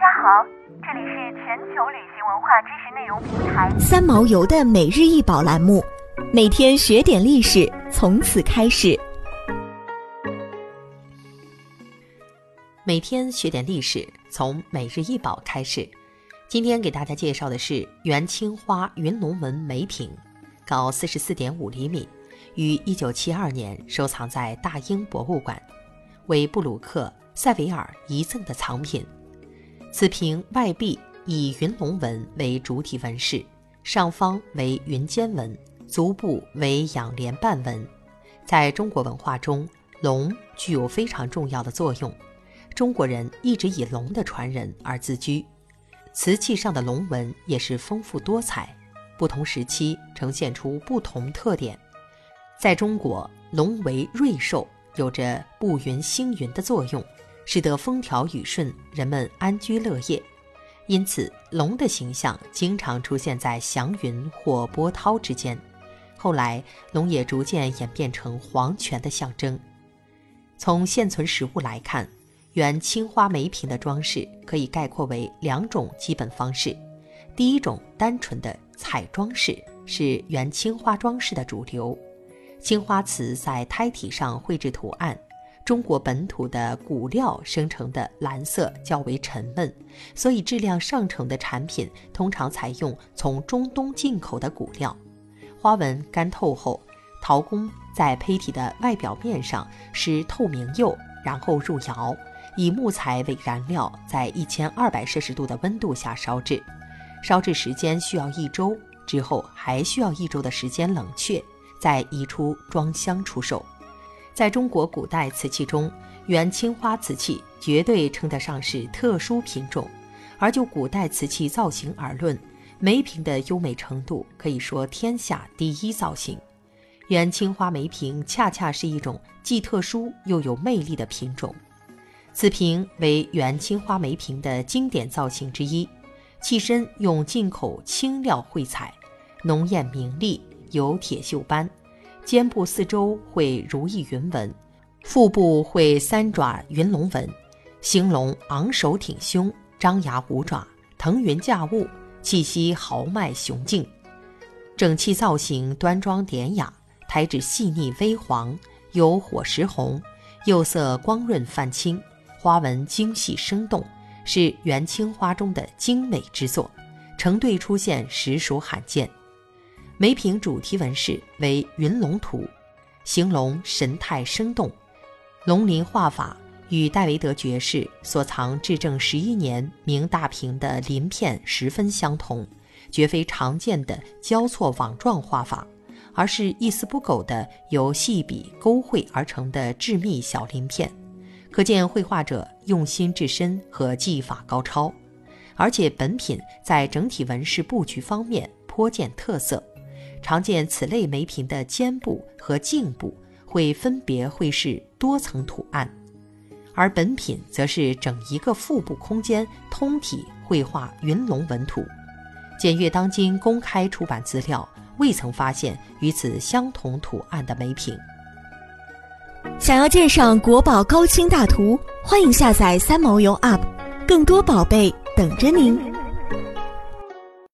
家好，这里是全球旅行文化知识内容平台三毛游的每日一宝栏目，每天学点历史，从此开始。每天学点历史，从每日一宝开始。今天给大家介绍的是元青花云龙纹梅瓶，高四十四点五厘米，于一九七二年收藏在大英博物馆，为布鲁克塞维尔遗赠的藏品。此瓶外壁以云龙纹为主体纹饰，上方为云间纹，足部为仰莲瓣纹。在中国文化中，龙具有非常重要的作用，中国人一直以龙的传人而自居。瓷器上的龙纹也是丰富多彩，不同时期呈现出不同特点。在中国，龙为瑞兽，有着布云星云的作用。使得风调雨顺，人们安居乐业，因此龙的形象经常出现在祥云或波涛之间。后来，龙也逐渐演变成皇权的象征。从现存实物来看，原青花梅瓶的装饰可以概括为两种基本方式。第一种单纯的彩装饰是原青花装饰的主流，青花瓷在胎体上绘制图案。中国本土的骨料生成的蓝色较为沉闷，所以质量上乘的产品通常采用从中东进口的骨料。花纹干透后，陶工在胚体的外表面上施透明釉，然后入窑，以木材为燃料，在一千二百摄氏度的温度下烧制。烧制时间需要一周，之后还需要一周的时间冷却，再移出装箱出售。在中国古代瓷器中，元青花瓷器绝对称得上是特殊品种。而就古代瓷器造型而论，梅瓶的优美程度可以说天下第一造型。元青花梅瓶恰恰是一种既特殊又有魅力的品种。此瓶为元青花梅瓶的经典造型之一，器身用进口青料绘彩，浓艳明丽，有铁锈斑。肩部四周绘如意云纹，腹部绘三爪云龙纹，形龙昂首挺胸，张牙舞爪，腾云驾雾，气息豪迈雄劲。整器造型端庄典雅，胎质细腻微黄，有火石红，釉色光润泛青，花纹精细生动，是元青花中的精美之作，成对出现实属罕见。梅瓶主题纹饰为云龙图，形龙神态生动，龙鳞画法与戴维德爵士所藏至正十一年明大瓶的鳞片十分相同，绝非常见的交错网状画法，而是一丝不苟的由细笔勾绘而成的致密小鳞片，可见绘画者用心至深和技法高超，而且本品在整体纹饰布局方面颇见特色。常见此类梅瓶的肩部和颈部会分别绘饰多层图案，而本品则是整一个腹部空间通体绘画云龙纹图。检阅当今公开出版资料，未曾发现与此相同图案的梅瓶。想要鉴赏国宝高清大图，欢迎下载三毛游 App，更多宝贝等着您。